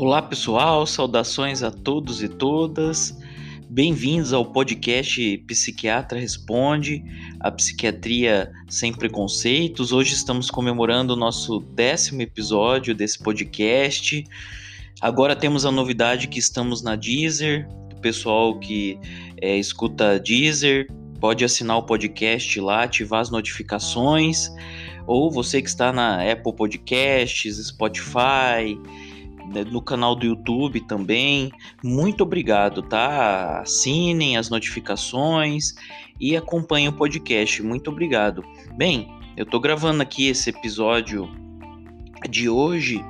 Olá pessoal, saudações a todos e todas. Bem-vindos ao podcast Psiquiatra Responde, a psiquiatria sem preconceitos. Hoje estamos comemorando o nosso décimo episódio desse podcast. Agora temos a novidade que estamos na Deezer. O pessoal que é, escuta Deezer pode assinar o podcast lá, ativar as notificações. Ou você que está na Apple Podcasts, Spotify, no canal do YouTube também. Muito obrigado, tá? Assinem as notificações e acompanhem o podcast. Muito obrigado. Bem, eu tô gravando aqui esse episódio de hoje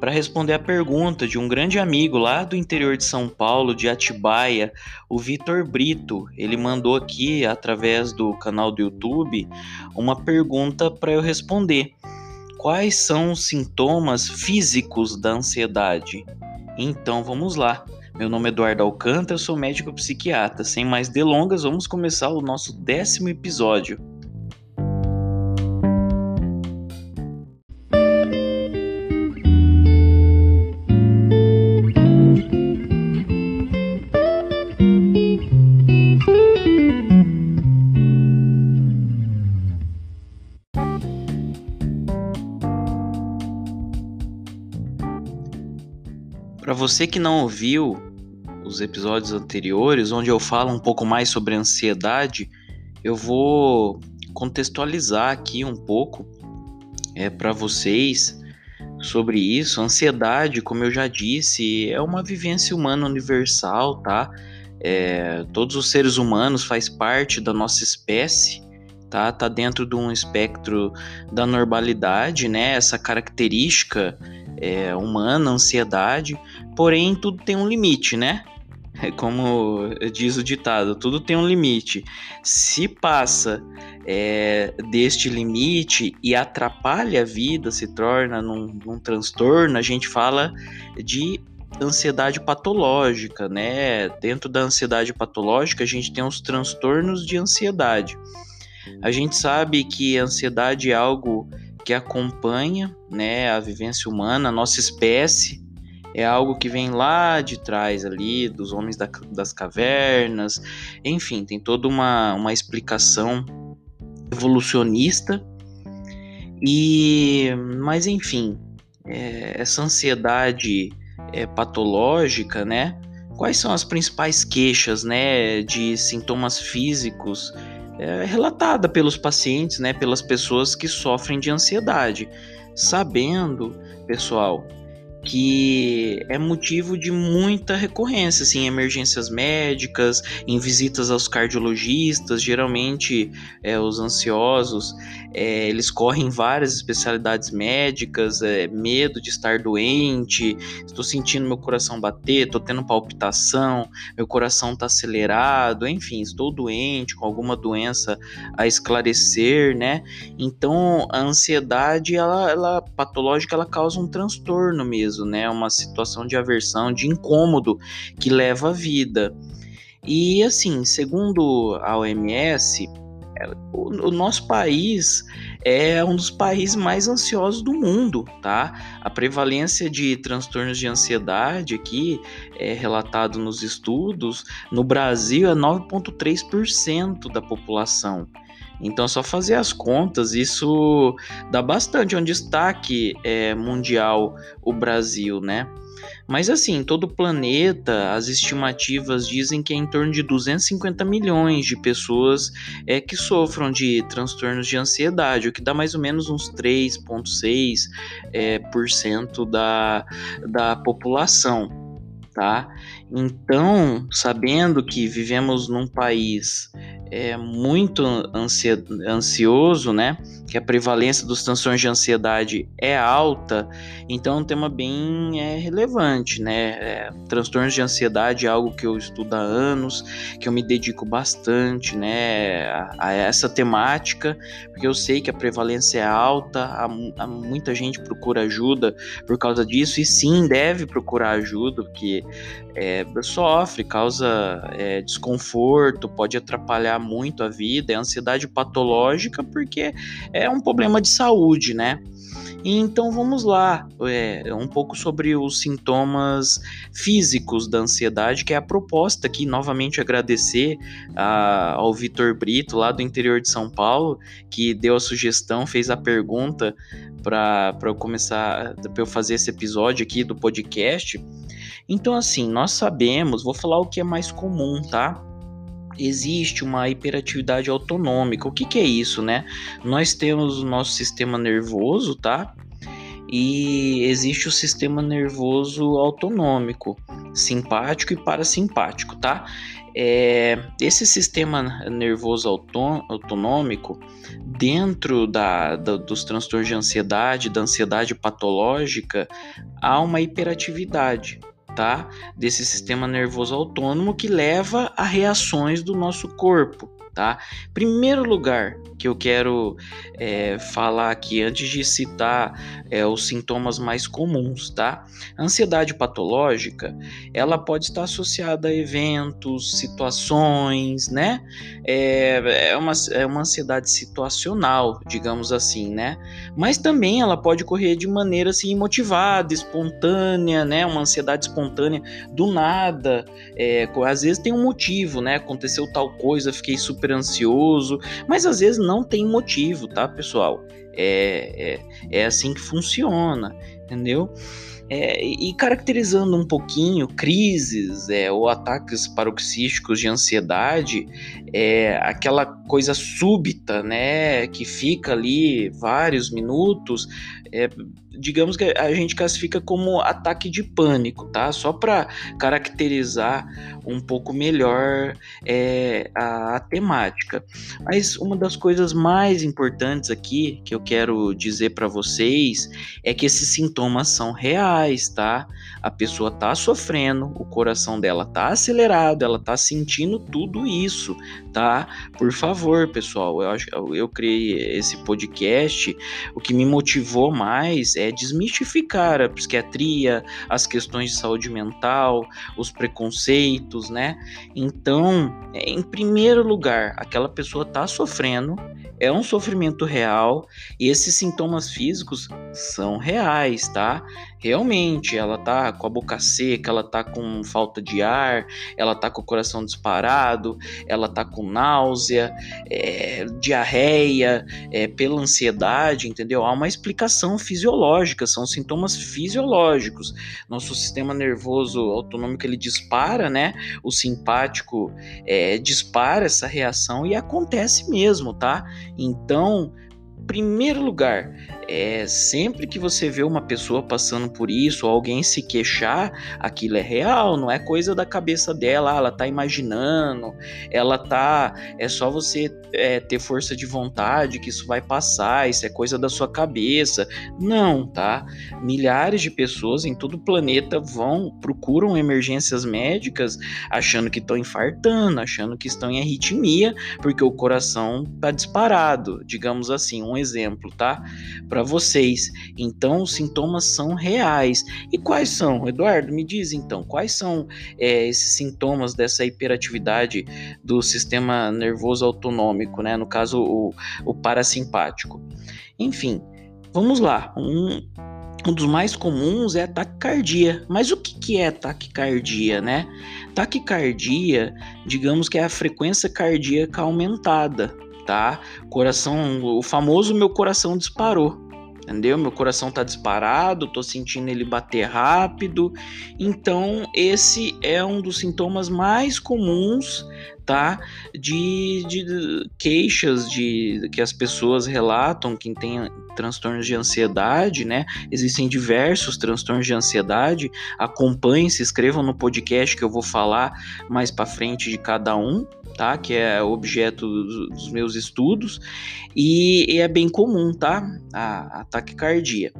para responder a pergunta de um grande amigo lá do interior de São Paulo, de Atibaia, o Vitor Brito. Ele mandou aqui através do canal do YouTube uma pergunta para eu responder. Quais são os sintomas físicos da ansiedade? Então vamos lá. Meu nome é Eduardo Alcântara, sou médico psiquiatra. Sem mais delongas, vamos começar o nosso décimo episódio. Você que não ouviu os episódios anteriores, onde eu falo um pouco mais sobre ansiedade, eu vou contextualizar aqui um pouco é, para vocês sobre isso. Ansiedade, como eu já disse, é uma vivência humana universal, tá? É, todos os seres humanos faz parte da nossa espécie, tá? Tá dentro de um espectro da normalidade, né? Essa característica é, humana, ansiedade, porém tudo tem um limite, né? É como diz o ditado, tudo tem um limite. Se passa é, deste limite e atrapalha a vida, se torna num, num transtorno, a gente fala de ansiedade patológica, né? Dentro da ansiedade patológica, a gente tem os transtornos de ansiedade. A gente sabe que a ansiedade é algo que acompanha né, a vivência humana, a nossa espécie, é algo que vem lá de trás ali, dos homens da, das cavernas, enfim, tem toda uma, uma explicação evolucionista. E, mas enfim, é, essa ansiedade é, patológica, né? Quais são as principais queixas, né, de sintomas físicos é, relatada pelos pacientes, né, pelas pessoas que sofrem de ansiedade, sabendo, pessoal, que é motivo de muita recorrência, assim, em emergências médicas, em visitas aos cardiologistas, geralmente é, os ansiosos, é, eles correm várias especialidades médicas, é, medo de estar doente, estou sentindo meu coração bater, estou tendo palpitação, meu coração está acelerado, enfim, estou doente, com alguma doença a esclarecer, né? Então, a ansiedade, ela, ela patológica, ela causa um transtorno mesmo, né? Uma situação de aversão, de incômodo que leva à vida. E assim, segundo a OMS, é, o, o, nosso país é um dos países mais ansiosos do mundo, tá? A prevalência de transtornos de ansiedade aqui é relatado nos estudos, no Brasil é 9,3% da população. Então, só fazer as contas, isso dá bastante um destaque é, mundial o Brasil, né? Mas assim, todo o planeta, as estimativas dizem que é em torno de 250 milhões de pessoas é, que sofram de transtornos de ansiedade, o que dá mais ou menos uns 3,6% é, por cento da, da população, tá? Então, sabendo que vivemos num país é muito ansioso, né? Que a prevalência dos transtornos de ansiedade é alta, então é um tema bem é, relevante, né? É, transtornos de ansiedade é algo que eu estudo há anos, que eu me dedico bastante, né? A, a essa temática, porque eu sei que a prevalência é alta, há, há muita gente procura ajuda por causa disso, e sim, deve procurar ajuda, porque é, sofre, causa é, desconforto, pode atrapalhar muito a vida, é ansiedade patológica porque é um problema de saúde, né? Então vamos lá, é, um pouco sobre os sintomas físicos da ansiedade, que é a proposta aqui, novamente agradecer a, ao Vitor Brito, lá do interior de São Paulo, que deu a sugestão, fez a pergunta para eu começar, para eu fazer esse episódio aqui do podcast. Então, assim, nós sabemos, vou falar o que é mais comum, tá? Existe uma hiperatividade autonômica. O que, que é isso, né? Nós temos o nosso sistema nervoso, tá? E existe o sistema nervoso autonômico, simpático e parasimpático, tá? É, esse sistema nervoso autonômico, dentro da, da, dos transtornos de ansiedade, da ansiedade patológica, há uma hiperatividade tá? Desse sistema nervoso autônomo que leva a reações do nosso corpo tá? Primeiro lugar que eu quero é, falar aqui antes de citar é, os sintomas mais comuns, tá? A ansiedade patológica, ela pode estar associada a eventos, situações, né? É, é, uma, é uma ansiedade situacional, digamos assim, né? Mas também ela pode ocorrer de maneira assim imotivada, espontânea, né? Uma ansiedade espontânea do nada, é, às vezes tem um motivo, né? Aconteceu tal coisa, fiquei super ansioso, mas às vezes não tem motivo, tá, pessoal? É, é, é assim que funciona, entendeu? É, e caracterizando um pouquinho crises é, ou ataques paroxísticos de ansiedade, é aquela coisa súbita, né, que fica ali vários minutos, é, digamos que a gente classifica como ataque de pânico, tá? Só para caracterizar um pouco melhor é, a, a, temática. Mas uma das coisas mais importantes aqui que eu quero dizer para vocês é que esses sintomas são reais, tá? A pessoa tá sofrendo, o coração dela tá acelerado, ela tá sentindo tudo isso, tá? Por favor, pessoal, eu acho eu criei esse podcast, o que me motivou mais é desmistificar a psiquiatria, as questões de saúde mental, os preconceitos, né? Então, em primeiro lugar, aquela pessoa está sofrendo, é um sofrimento real e esses sintomas físicos são reais, tá? Realmente, ela tá com a boca seca, ela tá com falta de ar, ela tá com o coração disparado, ela tá com náusea, é, diarreia, é, pela ansiedade, entendeu? Há uma explicação fisiológica, são sintomas fisiológicos. Nosso sistema nervoso autonômico ele dispara, né? O simpático é, dispara essa reação e acontece mesmo, tá? Então, primeiro lugar, é, sempre que você vê uma pessoa passando por isso, alguém se queixar, aquilo é real, não é coisa da cabeça dela, ah, ela tá imaginando, ela tá. É só você é, ter força de vontade que isso vai passar, isso é coisa da sua cabeça. Não, tá? Milhares de pessoas em todo o planeta vão, procuram emergências médicas achando que estão infartando, achando que estão em arritmia, porque o coração tá disparado, digamos assim, um exemplo, tá? Para vocês. Então, os sintomas são reais. E quais são, Eduardo? Me diz então, quais são é, esses sintomas dessa hiperatividade do sistema nervoso autonômico, né? No caso, o, o parasimpático. Enfim, vamos lá. Um, um dos mais comuns é a taquicardia. Mas o que, que é taquicardia, né? Taquicardia, digamos que é a frequência cardíaca aumentada, tá? Coração, o famoso meu coração disparou entendeu? Meu coração tá disparado, tô sentindo ele bater rápido. Então, esse é um dos sintomas mais comuns, tá? De, de queixas de que as pessoas relatam, quem tem transtornos de ansiedade, né? Existem diversos transtornos de ansiedade. Acompanhem, se inscrevam no podcast que eu vou falar mais para frente de cada um, tá? Que é objeto dos meus estudos e, e é bem comum, tá? A, a taquicardia.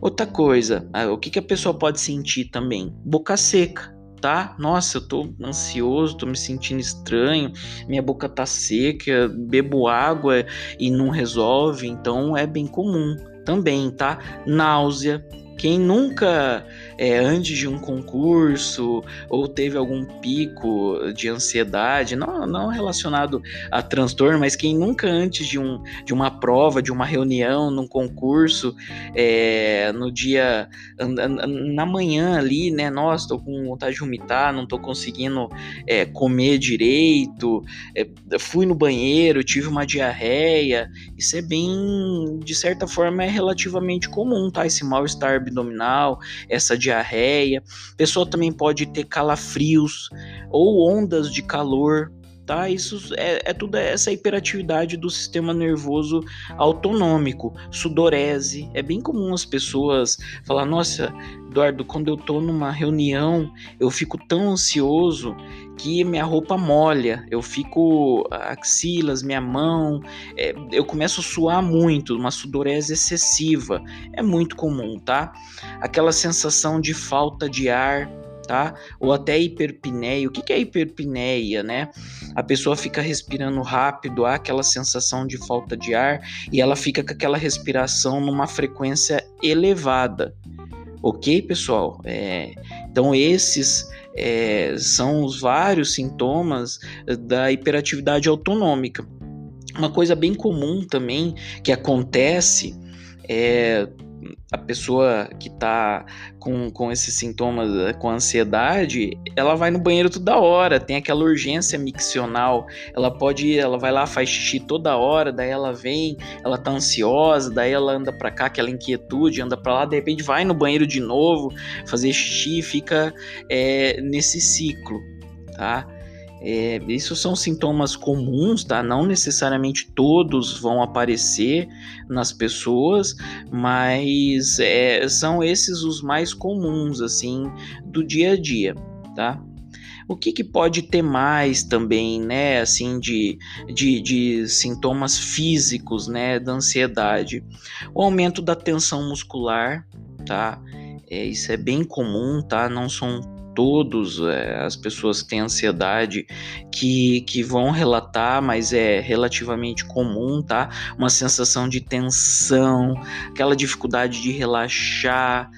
Outra coisa, o que, que a pessoa pode sentir também? Boca seca, tá? Nossa, eu tô ansioso, tô me sentindo estranho, minha boca tá seca, bebo água e não resolve, então é bem comum também, tá? Náusea, Quem nunca, é, antes de um concurso, ou teve algum pico de ansiedade, não, não relacionado a transtorno, mas quem nunca antes de, um, de uma prova, de uma reunião, num concurso, é, no dia, na manhã ali, né? Nossa, tô com vontade de vomitar, não tô conseguindo é, comer direito, é, fui no banheiro, tive uma diarreia. Isso é bem, de certa forma, é relativamente comum, tá? Esse mal-estar abdominal, essa diarreia. A pessoa também pode ter calafrios ou ondas de calor, tá? Isso é, é tudo essa hiperatividade do sistema nervoso autonômico, sudorese. É bem comum as pessoas falar: "Nossa, Eduardo, quando eu tô numa reunião, eu fico tão ansioso que minha roupa molha, eu fico axilas, minha mão, é, eu começo a suar muito, uma sudorese excessiva. É muito comum, tá? Aquela sensação de falta de ar, tá? Ou até hiperpneia. O que é hiperpneia, né? A pessoa fica respirando rápido, há aquela sensação de falta de ar e ela fica com aquela respiração numa frequência elevada. Ok, pessoal? É, então, esses é, são os vários sintomas da hiperatividade autonômica. Uma coisa bem comum também que acontece é a pessoa que tá com, com esses sintomas, eh, com ansiedade, ela vai no banheiro toda hora, tem aquela urgência miccional. Ela pode ela vai lá, faz xixi toda hora, daí ela vem, ela tá ansiosa, daí ela anda pra cá, aquela inquietude, anda pra lá, de repente vai no banheiro de novo, fazer xixi, fica é, nesse ciclo, tá? É, isso são sintomas comuns, tá? Não necessariamente todos vão aparecer nas pessoas, mas é, são esses os mais comuns, assim, do dia a dia, tá? O que, que pode ter mais também, né, assim, de, de, de sintomas físicos, né, da ansiedade? O aumento da tensão muscular, tá? É, isso é bem comum, tá? Não são todos é, as pessoas que têm ansiedade que, que vão relatar, mas é relativamente comum, tá? Uma sensação de tensão, aquela dificuldade de relaxar,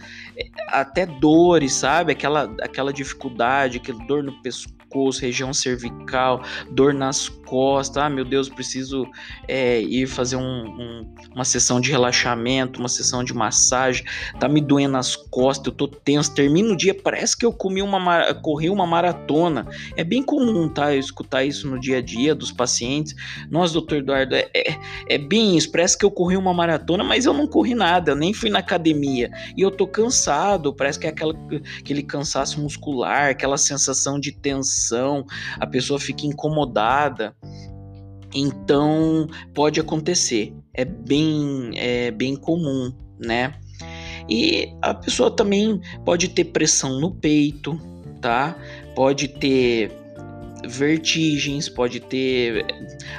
até dores, sabe? Aquela, aquela dificuldade, aquela dor no pescoço, região cervical, dor nas costas. Ah, meu Deus, preciso é, ir fazer um, um, uma sessão de relaxamento, uma sessão de massagem. Tá me doendo as costas, eu tô tenso. Termina o dia, parece que eu comi uma, corri uma maratona. É bem comum, tá? Eu escutar isso no dia a dia dos pacientes. Nossa, doutor Eduardo, é, é, é bem isso. Parece que eu corri uma maratona, mas eu não corri nada, eu nem fui na academia. E eu tô cansado, parece que é aquela, aquele cansaço muscular, aquela sensação de tensão, a pessoa fica incomodada. Então pode acontecer, é bem, é bem comum, né? E a pessoa também pode ter pressão no peito, tá? Pode ter vertigens, pode ter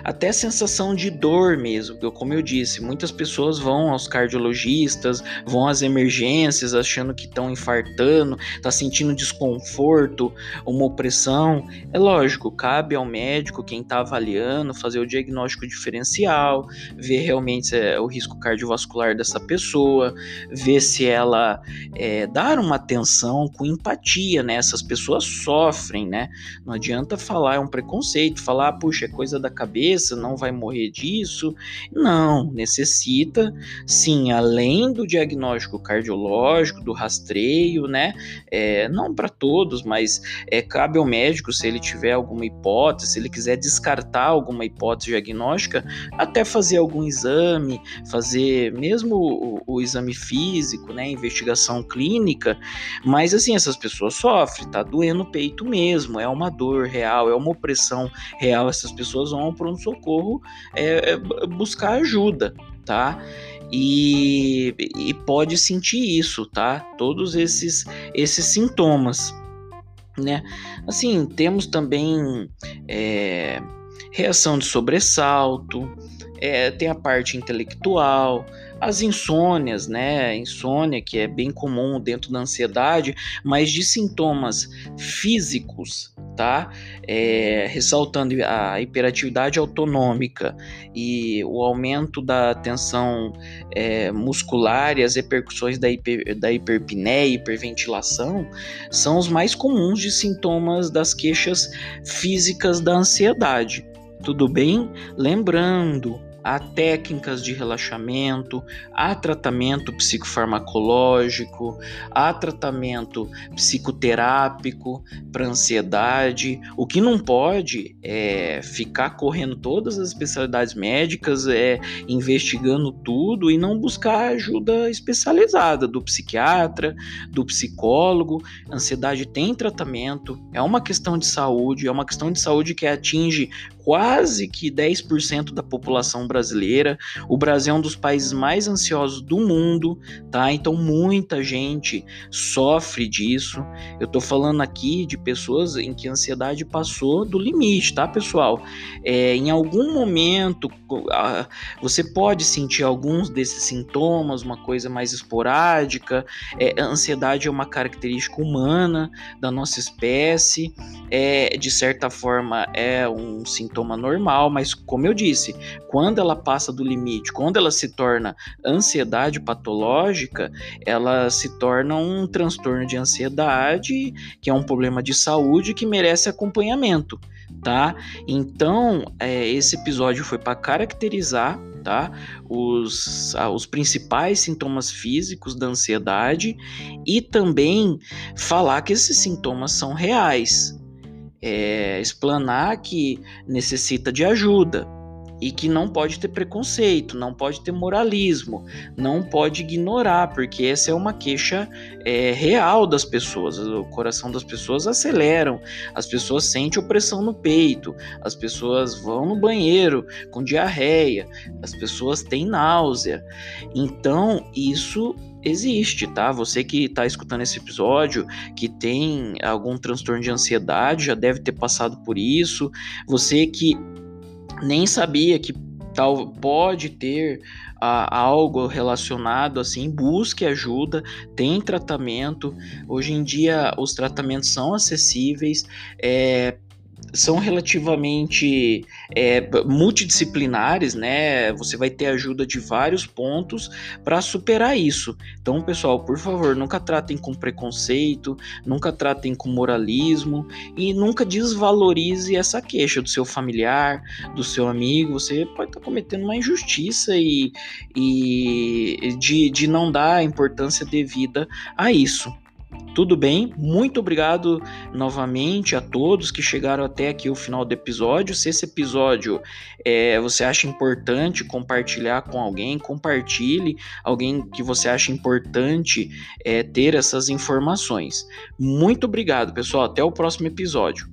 até sensação de dor mesmo. Como eu disse, muitas pessoas vão aos cardiologistas, vão às emergências achando que estão infartando, tá sentindo desconforto, uma opressão. É lógico, cabe ao médico, quem está avaliando, fazer o diagnóstico diferencial, ver realmente é o risco cardiovascular dessa pessoa, ver se ela é, dar uma atenção com empatia, né? Essas pessoas sofrem, né? Não adianta falar é um preconceito, falar, puxa, é coisa da cabeça, não vai morrer disso. Não, necessita, sim, além do diagnóstico cardiológico, do rastreio, né? É, não para todos, mas é, cabe ao médico, se ele tiver alguma hipótese, se ele quiser descartar alguma hipótese diagnóstica, até fazer algum exame, fazer mesmo o, o exame físico, né? Investigação clínica, mas assim, essas pessoas sofrem, tá doendo o peito mesmo, é uma dor real real, é uma opressão real, essas pessoas vão ao pronto-socorro é, é, buscar ajuda, tá? E, e pode sentir isso, tá? Todos esses, esses sintomas, né? Assim, temos também é, reação de sobressalto, é, tem a parte intelectual, as insônias, né? Insônia, que é bem comum dentro da ansiedade, mas de sintomas físicos, tá? É, ressaltando a hiperatividade autonômica e o aumento da tensão é, muscular e as repercussões da, hiper, da hiperpneia hiperventilação são os mais comuns de sintomas das queixas físicas da ansiedade. Tudo bem? Lembrando, há técnicas de relaxamento, há tratamento psicofarmacológico, há tratamento psicoterápico para ansiedade. O que não pode é ficar correndo todas as especialidades médicas, é investigando tudo e não buscar ajuda especializada do psiquiatra, do psicólogo. Ansiedade tem tratamento, é uma questão de saúde, é uma questão de saúde que atinge quase que 10% da população brasileira. O Brasil é um dos países mais ansiosos do mundo, tá? Então muita gente sofre disso. Eu tô falando aqui de pessoas em que a ansiedade passou do limite, tá, pessoal? É, em algum momento você pode sentir alguns desses sintomas, uma coisa mais esporádica. É, a ansiedade é uma característica humana da nossa espécie. É, de certa forma, é um sintoma normal, mas como eu disse, quando ela passa do limite, quando ela se torna ansiedade patológica, ela se torna um transtorno de ansiedade, que é um problema de saúde que merece acompanhamento, tá? Então, é, esse episódio foi para caracterizar tá? Os, os principais sintomas físicos da ansiedade e também falar que esses sintomas são reais, é, explanar que necessita de ajuda e que não pode ter preconceito, não pode ter moralismo, não pode ignorar, porque essa é uma queixa é, real das pessoas. O coração das pessoas aceleram, as pessoas sentem opressão no peito, as pessoas vão no banheiro com diarreia, as pessoas têm náusea. Então, isso existe, tá? Você que está escutando esse episódio, que tem algum transtorno de ansiedade, já deve ter passado por isso. Você que nem sabia que tal pode ter ah, algo relacionado assim, busque ajuda, tem tratamento. Hoje em dia os tratamentos são acessíveis. É, são relativamente é, multidisciplinares, né? Você vai ter ajuda de vários pontos para superar isso. Então, pessoal, por favor, nunca tratem com preconceito, nunca tratem com moralismo e nunca desvalorize essa queixa do seu familiar, do seu amigo. Você pode estar tá cometendo uma injustiça e, e de, de não dar a importância devida a isso. Tudo bem? Muito obrigado novamente a todos que chegaram até aqui o final do episódio. Se esse episódio é, você acha importante compartilhar com alguém, compartilhe alguém que você acha importante é, ter essas informações. Muito obrigado, pessoal. Até o próximo episódio.